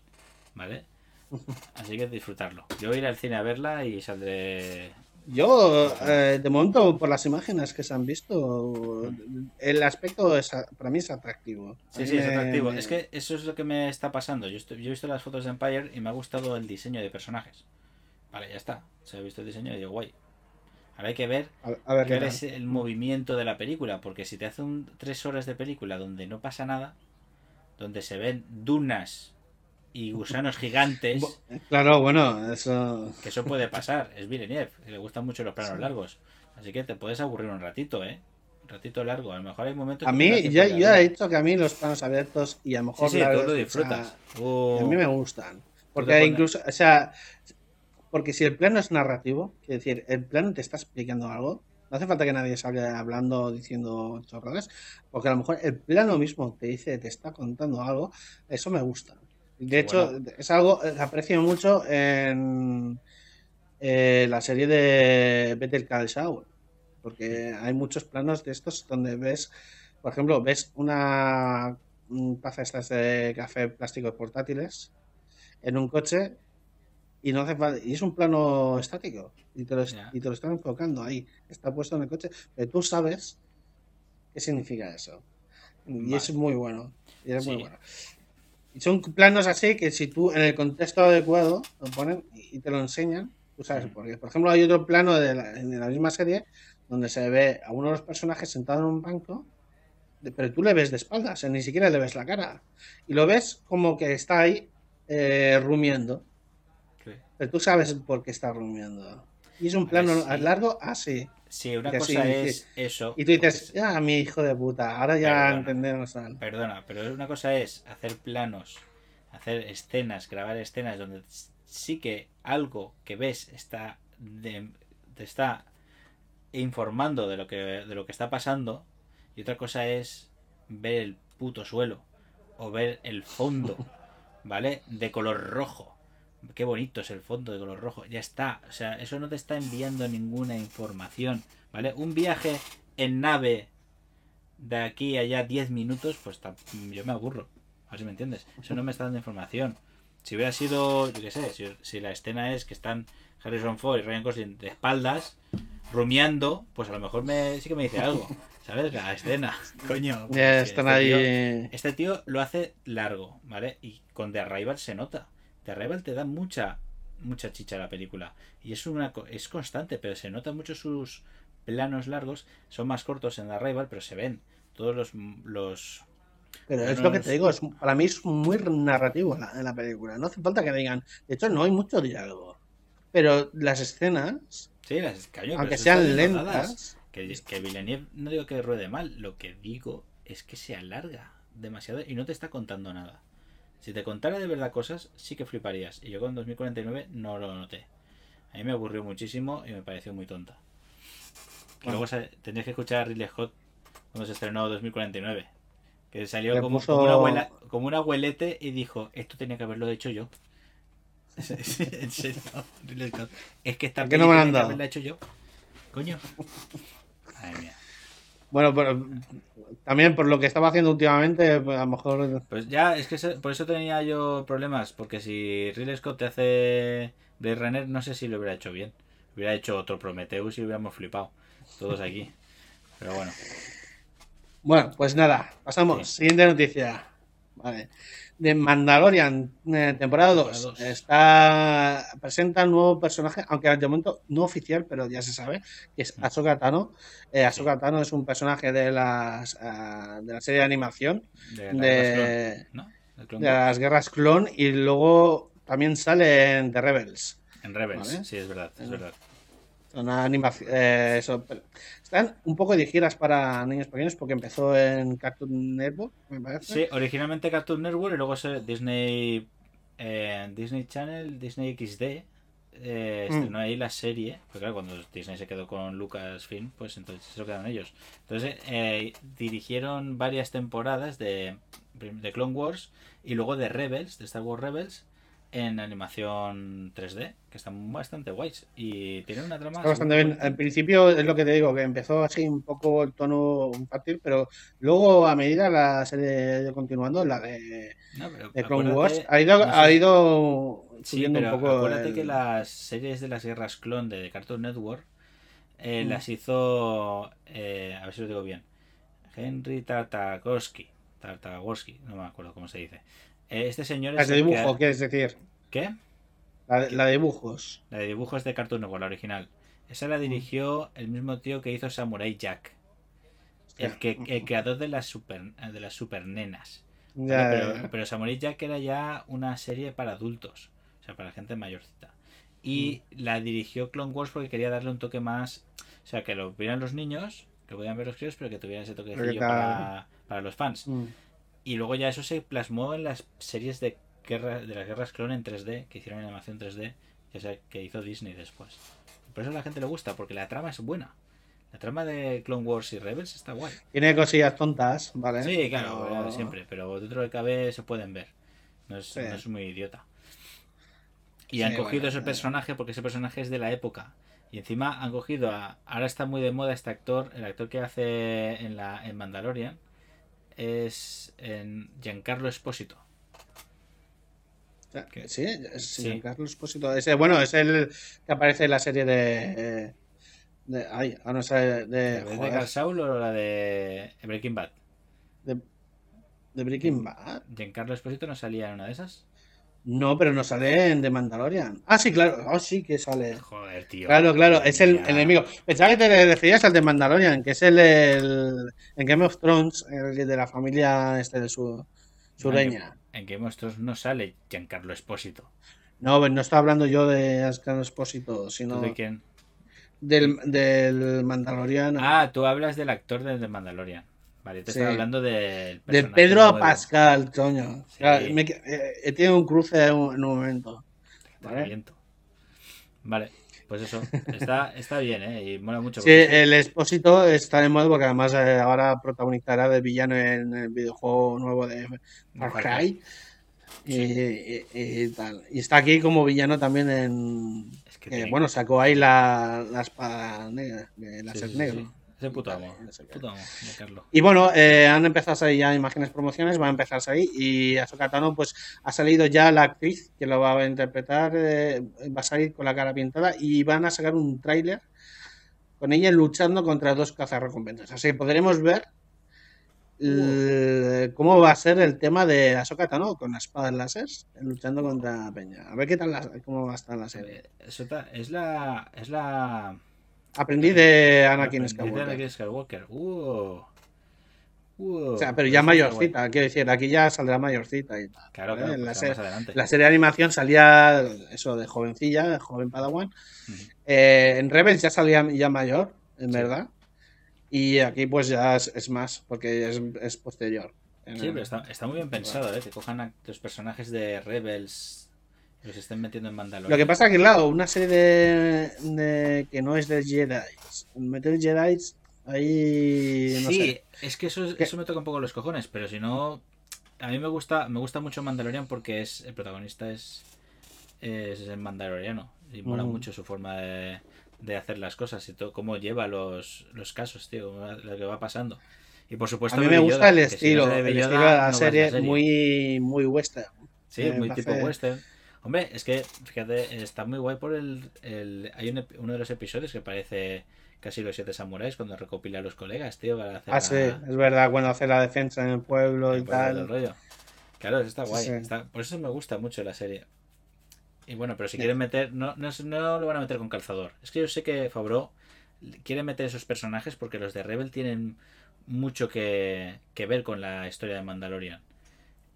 ¿vale? (laughs) Así que disfrutarlo. Yo voy a ir al cine a verla y saldré. Yo, eh, de momento, por las imágenes que se han visto, el aspecto para mí es atractivo. Sí, sí, es atractivo. Es que eso es lo que me está pasando. Yo, yo he visto las fotos de Empire y me ha gustado el diseño de personajes. Vale, ya está. Se ha visto el diseño y digo, guay. Ahora hay que ver, qué es el movimiento de la película, porque si te hace un, tres horas de película donde no pasa nada, donde se ven dunas y (laughs) gusanos gigantes. Claro, bueno, eso. Que eso puede pasar. Es Villeneuve, le gustan mucho los planos largos. Así que te puedes aburrir un ratito, ¿eh? Un ratito largo. A lo mejor hay momentos. A mí, yo, he dicho que a mí los planos abiertos y a lo mejor. Sí, sí, tú lo disfrutas. a mí me gustan. Porque incluso, o sea, porque si el plano es narrativo, es decir, el plano te está explicando algo, no hace falta que nadie salga hablando, diciendo chorradas, porque a lo mejor el plano mismo te dice, te está contando algo, eso me gusta. De hecho, es algo que aprecio mucho en eh, la serie de Better Call Saul, porque hay muchos planos de estos donde ves, por ejemplo, ves una taza estas de café plásticos portátiles en un coche y no hace y es un plano estático y te, lo, y te lo están enfocando ahí. Está puesto en el coche pero tú sabes qué significa eso. Y es muy bueno y es muy bueno. Y son planos así que si tú en el contexto adecuado lo ponen y te lo enseñan tú sabes porque por ejemplo hay otro plano de la, misma serie donde se ve a uno de los personajes sentado en un banco, pero tú le ves de espaldas, ni siquiera le ves la cara. Y lo ves como que está ahí eh, rumiando. Pero tú sabes por qué está rumiando. Y es un plano largo así. Sí, una cosa es eso. Y tú dices, ya, mi hijo de puta, ahora ya entendemos. Perdona, pero una cosa es hacer planos, hacer escenas, grabar escenas donde sí que algo que ves está te está informando de lo que de lo que está pasando y otra cosa es ver el puto suelo o ver el fondo, (laughs) ¿vale? De color rojo. Qué bonito es el fondo de color rojo. Ya está. O sea, eso no te está enviando ninguna información, ¿vale? Un viaje en nave de aquí a allá 10 minutos, pues yo me aburro. A ver si me entiendes. Eso no me está dando información. Si hubiera sido, yo qué sé, si, la escena es que están Harrison Ford y Ryan Gosling de espaldas, rumiando, pues a lo mejor me, sí que me dice algo. ¿Sabes? La escena. Coño. Ya están este ahí. Tío, este tío lo hace largo, ¿vale? Y con The Arrival se nota. The Arrival te da mucha mucha chicha la película. Y es una es constante, pero se nota mucho sus planos largos. Son más cortos en The Arrival, pero se ven. Todos los, los pero es lo que te digo, es, para mí es muy narrativo en la, película. No hace falta que digan. De hecho, no hay mucho diálogo. Pero las escenas, sí, las, aunque sean lentas, que, que Villeneuve no digo que ruede mal, lo que digo es que se alarga demasiado y no te está contando nada. Si te contara de verdad cosas, sí que fliparías. Y yo con 2049 no lo noté. A mí me aburrió muchísimo y me pareció muy tonta. Luego tendrías que escuchar a Ridley Scott cuando se estrenó 2049. Que salió como, como, un abuelete y dijo, esto tenía que haberlo hecho yo. (laughs) en serio, Ridley Scott. Es que esta ¿Qué no me han dado? hecho yo. Coño. (laughs) Ay, mía. Bueno, pero también por lo que estaba haciendo últimamente, pues a lo mejor. Pues ya, es que por eso tenía yo problemas. Porque si Ridley Scott te hace Blade Runner, no sé si lo hubiera hecho bien. Hubiera hecho otro Prometheus y hubiéramos flipado. Todos aquí. Pero bueno. Bueno, pues nada, pasamos. Siguiente noticia. Vale de Mandalorian, eh, temporada 2. Está, presenta un nuevo personaje, aunque de momento no oficial, pero ya se sabe, que es mm. Ahsoka Tano. Eh, Ahsoka Tano es un personaje de, las, uh, de la serie de animación de, de, las guerras clon y luego también sale en The Rebels. En Rebels, sí, es verdad, es verdad. Una animación, eh, eso, están un poco dirigidas para niños pequeños porque empezó en Cartoon Network, me parece. Sí, originalmente Cartoon Network y luego Disney eh, Disney Channel, Disney XD. Eh, mm. estrenó ahí la serie, porque claro, cuando Disney se quedó con Lucasfilm, pues entonces se lo quedaron ellos. Entonces eh, dirigieron varias temporadas de, de Clone Wars y luego de Rebels, de Star Wars Rebels, en animación 3D, que están bastante guays. Y tienen una trama. Está bastante bien. Al principio es lo que te digo, que empezó así un poco el tono infantil, pero luego a medida la serie continuando, la de, de Clone Wars, ha ido, ha ido subiendo un poco. Acuérdate que las series de las guerras clon de Cartoon Network eh, mm. las hizo. Eh, a ver si lo digo bien. Henry Tartakovsky. Tartakovsky, no me acuerdo cómo se dice. Este señor es. de dibujo, quieres decir? ¿Qué? La de, dibujos. La de dibujos de Cartoon Network, la original. Esa la dirigió el mismo tío que hizo Samurai Jack. El, que, el creador de las super, de las super nenas. pero, Samurai Jack era ya una serie para adultos. O sea, para gente mayorcita. Y mm. la dirigió Clone Wars porque quería darle un toque más. O sea, que lo vieran los niños, que podían ver los críos, pero que tuvieran ese toque para, para los fans. Mm. Y luego ya eso se plasmó en las series de, guerra, de las guerras clon en 3D, que hicieron animación 3D, ya sea, que hizo Disney después. Por eso a la gente le gusta, porque la trama es buena. La trama de Clone Wars y Rebels está guay. Tiene cosillas tontas, ¿vale? Sí, claro, siempre, pero dentro del KB se pueden ver. No es, muy idiota. Y han cogido ese personaje porque ese personaje es de la época. Y encima han cogido a. Ahora está muy de moda este actor, el actor que hace en, la, en Mandalorian, es en Giancarlo Espósito. Sí, es Giancarlo Espósito. bueno, es el que aparece en la serie de. de ay, ah, no sé. De, de, de Saul o la de Breaking Bad? De, Breaking Bad. ¿Giancarlo Espósito no salía en una de esas? No, pero no sale en The Mandalorian. Ah, sí, claro. Oh, sí que sale. Joder, tío. Claro, claro, es el, el enemigo. Pensaba que te referías al de Mandalorian, que es el, el- en Game of Thrones, el de la familia este de su sureña. En Game of Thrones no sale Giancarlo Espósito. No, pues no estaba hablando yo de Ascan Espósito, ¿Tú sino de quién? del, del Mandaloriano. Ah, tú hablas del actor de The Mandalorian. Vale, te Sí. estaba hablando del de Pedro nuevo. Pascal, coño. Sí. Me que- eh, he tenido un cruce en un, en un momento. Vale. Vale, pues eso. Está, está bien, ¿eh? Y mola mucho. Sí, el Expósito está de moda porque además eh, ahora protagonizará de villano en el videojuego nuevo de Far Cry. Y, y- y tal. Y está aquí como villano también en. Es que que, tiene- bueno, sacó ahí la, la espada negra, el láser negro. Amo, Giancarlo. Y bueno, eh, han empezado a salir ya imágenes promociones, van a empezar a salir y Ahsoka Tano pues ha salido ya la actriz que lo va a interpretar, eh, va a salir con la cara pintada y van a sacar un tráiler con ella luchando contra dos cazarrecompensas. Así que podremos ver el- cómo va a ser el tema de Ahsoka Tano con las espadas láser luchando contra Peña. A ver qué tal la- cómo va a estar la serie. Es la. Es la. Aprendí de Anakin aprendiz de Skywalker. Anakin Skywalker. Uh. Uh. O sea, pero ya mayorcita, quiero decir, aquí ya saldrá mayorcita y. Claro, ¿eh? claro. La pues adelante. La serie de animación salía eso de jovencilla, de joven Padawan. Eh, en Rebels ya salía ya mayor, en Sí. verdad. Y aquí pues ya es, es más, porque es, es posterior. Sí, pero está, está muy bien pensado, ¿eh? Que cojan a los personajes de Rebels los estén metiendo en Mandalorian. Lo que pasa es que, claro, una serie de, de- que no es de Jedi, meter Jedi ahí... No sí, sé. es que eso, eso me toca un poco los cojones, pero si no. A mí me gusta, me gusta mucho Mandalorian porque es el protagonista es, es el mandaloriano. Y mola Ujú. mucho su forma de, de hacer las cosas y todo, cómo lleva los, los casos, tío, lo que va pasando. Y por A supuesto, mí me Baby gusta Yoda, el si no estilo, Baby el estilo de la no serie, a muy, muy western. Sí, muy tipo western. Hombre, es que, fíjate, está muy guay por el... el- hay un uno de los episodios que parece casi los siete samuráis cuando recopila a los colegas, tío, para hacer Ah, la- sí, es verdad, cuando hace la defensa en el pueblo y del tal. rollo. Claro, está guay. sí. está- por eso me gusta mucho la serie. Y bueno, pero si quieren meter... No, no, no lo van a meter con calzador. Es que yo sé que Fabro quiere meter esos personajes porque los de Rebel tienen mucho que, que ver con la historia de Mandalorian.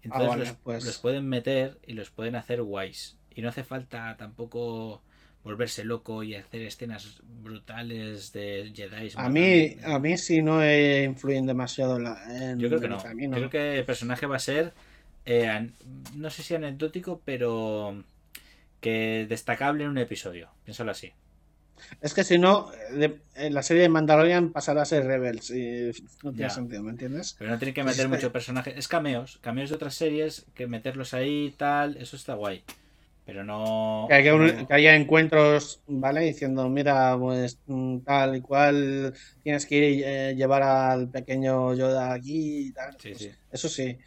Entonces vale, los, pues. los pueden meter y los pueden hacer guays. Y no hace falta tampoco volverse loco y hacer escenas brutales de Jedi. A mí, a mí sí no influyen demasiado en, la, en Yo creo que el no. camino. Creo que el personaje va a ser, eh, no sé si anecdótico, pero que destacable en un episodio. Piénsalo así. Es que si no, de- en la serie de Mandalorian pasará a ser Rebels y no tiene Ya. sentido, ¿me entiendes? Pero no tiene que meter está- mucho personaje. Es cameos. Cameos de otras series, que meterlos ahí y tal, eso está guay. Pero no... Que haya, un- no- que haya encuentros, ¿vale? Diciendo, mira, pues mm, tal y cual, tienes que ir eh, llevar al pequeño Yoda aquí y tal. Sí, Pues sí. Eso sí.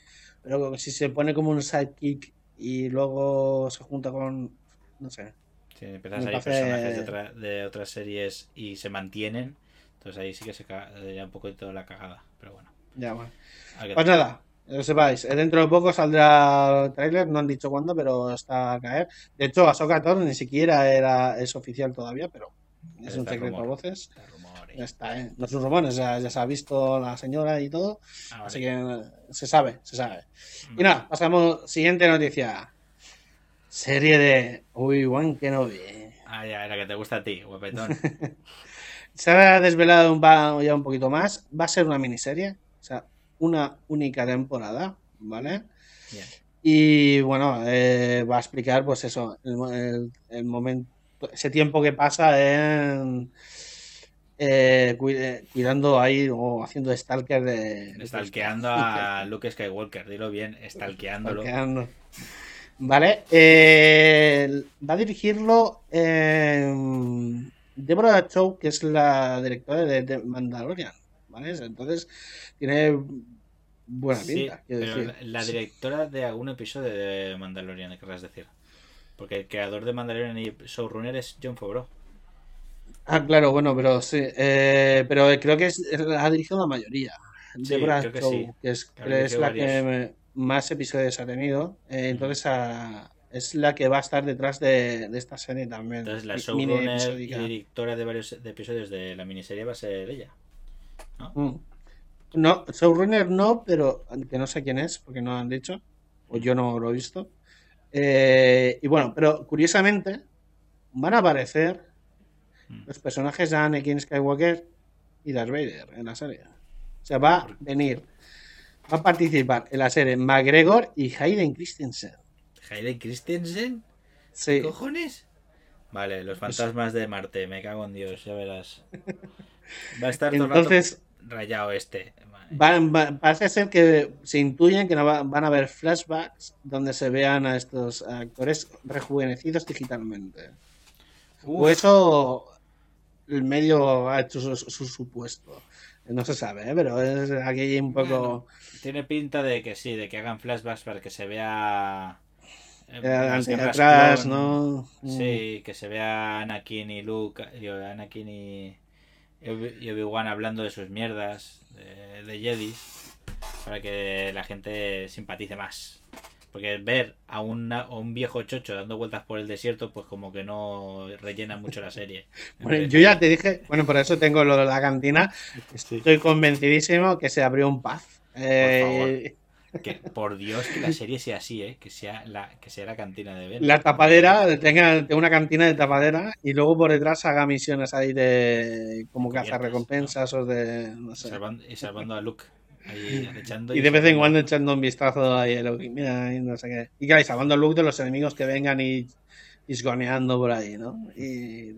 Pero si se pone como un sidekick y luego se junta con, no sé. Si Me ahí parece- personajes de, otra- de otras series y se mantienen, entonces ahí sí que se cae un poco de toda la cagada. Pero bueno. Ya, bueno. Pues nada, lo sepáis. eh, Dentro de poco saldrá el tráiler, no han dicho cuándo, pero está a caer. De hecho, Ahsoka Tano ni siquiera era, es oficial todavía, pero es un secreto a rumor. voces. Está. Ya está, ¿eh? No son rumores, ya, ya se ha visto la señora y todo. Ah, vale. Así que eh, se sabe, se sabe. Y Vale. nada, pasamos. Siguiente noticia. Serie de Obi-Wan Kenobi. Ah, ya, la que te gusta a ti, guapetón. (laughs) Se ha desvelado un, ya un poquito más. Va a ser una miniserie, o sea, una única temporada, ¿vale? Bien. Y bueno, eh, va a explicar, pues eso, el, el- el momento, ese tiempo que pasa en eh, eh, cuidando ahí o haciendo stalker de. Stalkeando a Luke Skywalker, dilo bien, stalkeándolo. Stalkeando. Vale, eh, va a dirigirlo eh, Deborah Chow, que es la directora de, de Mandalorian, ¿vale? Entonces tiene buena pinta, pero decir. la, la directora de algún episodio de Mandalorian, querrás decir. Porque el creador de Mandalorian y showrunner es John Favreau. Ah, claro, bueno, pero sí, eh, pero creo que es, ha dirigido la mayoría. Sí, Deborah que Chow, que es, Que es la varios. que me- más episodios ha tenido, eh, entonces ha- es la que va a estar detrás de, esta serie también. Entonces la showrunner y directora de varios episodios de la miniserie va a ser ella. ¿no? Mm. No, showrunner no, pero que no sé quién es, porque no han dicho, o yo no lo he visto. Eh, y bueno, pero curiosamente van a aparecer mm. los personajes de Anakin Skywalker y Darth Vader en la serie. O sea, va a venir, va a participar en la serie McGregor y Hayden Christensen. ¿Hayden Christensen? Sí. ¿Qué cojones? Vale, los fantasmas de Marte, me cago en Dios, ya verás. Va a estar todo Entonces, rayado este. parece ser que se intuyen que no van a haber flashbacks donde se vean a estos actores rejuvenecidos digitalmente. O eso el medio ha hecho su, supuesto. No se sabe, ¿eh? pero es aquí un poco. Tiene pinta de que sí, de que hagan flashbacks para que se vea. Eh, atrás, ¿no? Sí, que se vea Anakin y Luke, Anakin y, y Obi-Wan hablando de sus mierdas, de, de Jedis, para que la gente simpatice más. Porque ver a, un viejo chocho dando vueltas por el desierto, pues como que no rellena mucho la serie. (laughs) Bueno, yo ya te dije, bueno, por eso tengo lo de la cantina. Estoy convencidísimo que se abrió un paz. Eh, que por Dios que la serie sea así, ¿eh? que sea la que sea la cantina de ver. La tapadera, tenga una cantina de tapadera y luego por detrás haga misiones ahí de como que hace recompensas o de no sé. y salvando a Luke y, de vez en cuando echando un vistazo ahí a mira, y no sé qué. Y que salvando el look de los enemigos que vengan y isgoneando por ahí, ¿no? Y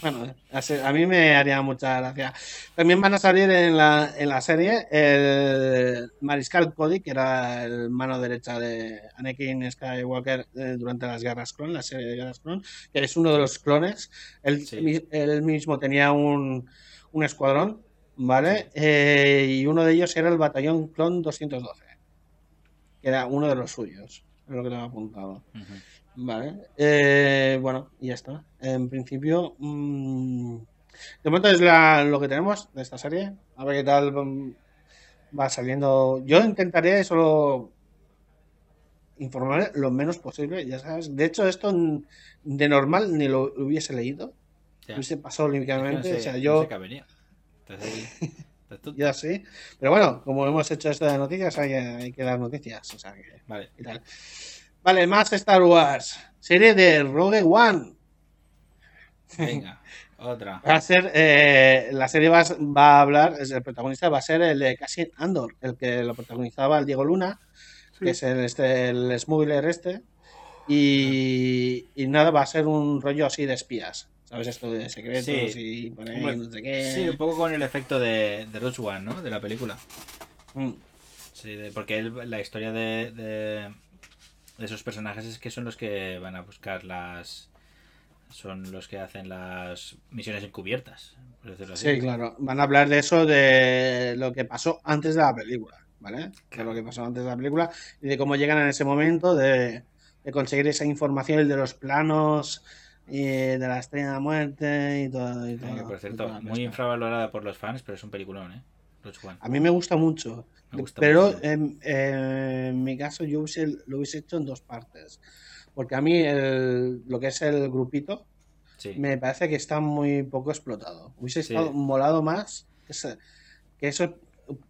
bueno, a mí me haría mucha gracia. También van a salir en la, en la serie el Mariscal Cody, que era el mano derecha de Anakin Skywalker eh, durante las Guerras Clon, la serie de Guerras Clon, que es uno de los clones. Él, él mismo tenía un, un escuadrón ¿vale? Eh, y uno de ellos era el batallón Clon 212, que era uno de los suyos, es lo que tengo apuntado. Vale, eh, bueno, y ya está. En principio, mm, de momento es lo que tenemos de esta serie. A ver qué tal mm, va saliendo. Yo intentaré solo informar lo menos posible, ya sabes. De hecho, esto de normal ni lo hubiese leído. Hubiese pasado limpiamente. o sea, yo (laughs) ya sí. Pero bueno, como hemos hecho esto de noticias, hay, que dar noticias. O sea que, vale. Vale, más Star Wars. Serie de Rogue One. Venga, (laughs) otra. Va a ser, eh, la serie va, a hablar, el protagonista va a ser el de Cassian Andor, el que lo protagonizaba el Diego Luna, que es el, este, el smuggler este. Y, y, nada, va a ser un rollo así de espías. ¿Sabes esto de secretos y por no sé qué? Sí, un poco con el efecto de, de Rogue One, ¿no? De la película. Mm. Sí, porque la historia de, de, esos personajes es que son los que van a buscar las... Son los que hacen las misiones encubiertas, por decirlo así. Sí, claro. Van a hablar de eso, de lo que pasó antes de la película, ¿vale? De lo que pasó antes de la película y de cómo llegan en ese momento de, de conseguir esa información, el de los planos y de la estrella de la muerte y todo. Y todo por cierto, muy infravalorada por los fans, pero es un peliculón, ¿eh? A mí me gusta mucho. pero En, mi caso yo lo hubiese hecho en dos partes. Porque a mí el, lo que es el grupito me parece que está muy poco explotado. Hubiese estado molado más que, ese, que ese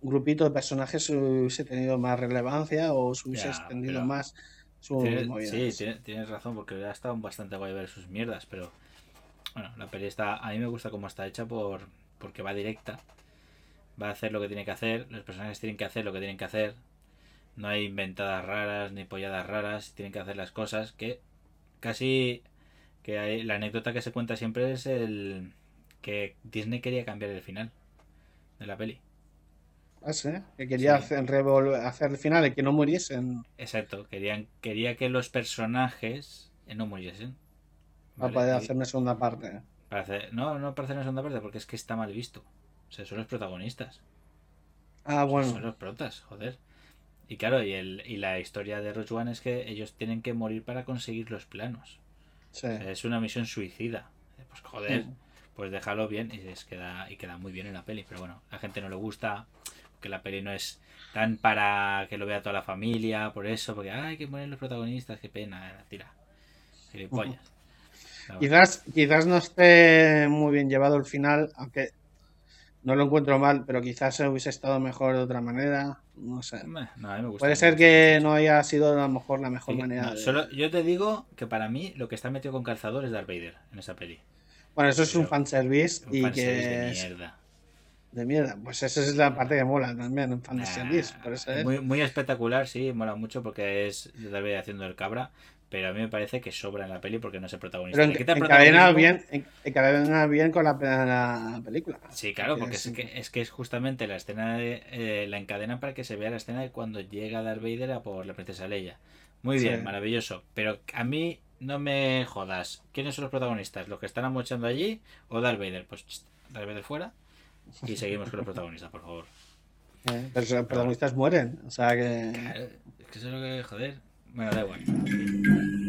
grupito de personajes hubiese tenido más relevancia o se hubiese extendido más sí, tienes, razón, porque ha estado bastante guay ver sus mierdas, pero bueno, la peli está. A mí me gusta cómo está hecha por porque va directa. Va a hacer lo que tiene que hacer, los personajes tienen que hacer lo que tienen que hacer. No hay inventadas raras ni polladas raras, tienen que hacer las cosas que casi que hay, la anécdota que se cuenta siempre es el que Disney quería cambiar el final de la peli. Ah, que quería hacer, hacer el final y que no muriesen. Exacto, querían, quería que los personajes eh, no muriesen. Para poder hacer una segunda parte. no, no para hacer una segunda parte, porque es que está mal visto. O sea, son los protagonistas. Ah, bueno. Son los protas, joder. Y claro, y, el, y la historia de Rogue One es que ellos tienen que morir para conseguir los planos. es una misión suicida. Pues joder, pues déjalo bien y, queda, y queda muy bien en la peli. Pero bueno, a la gente no le gusta que la peli no es tan para que lo vea toda la familia, por eso, porque ay, que mueren los protagonistas, qué pena, tira. Gilipollas. Quizás, quizás no esté muy bien llevado el final, aunque no lo encuentro mal, pero quizás hubiese estado mejor de otra manera. No sé. Puede ser que no haya sido a lo mejor la mejor manera. solo, yo te digo que para mí lo que está metido con calzador es Darth Vader en esa peli. Bueno, eso es un fanservice y que. De mierda. De mierda. Pues esa es la parte que mola también, un fanservice. por eso Muy, muy espectacular, sí, mola mucho porque es Darth Vader haciendo el cabra pero a mí me parece que sobra en la peli porque no es el protagonista. Pero encadena bien, encadena bien con la, película. Sí, claro, porque es, que, es que es justamente la escena de, eh, la encadena para que se vea la escena de cuando llega Darth Vader a por la princesa Leia. Muy bien, maravilloso. Pero a mí no me jodas. ¿Quiénes son los protagonistas? ¿Los que están amochando allí o Darth Vader? Pues Darth Vader fuera y seguimos con los protagonistas, por favor. (laughs) Eh, pero los protagonistas mueren, o sea que... Claro, es que eso es lo que... Joder. Bueno, da igual.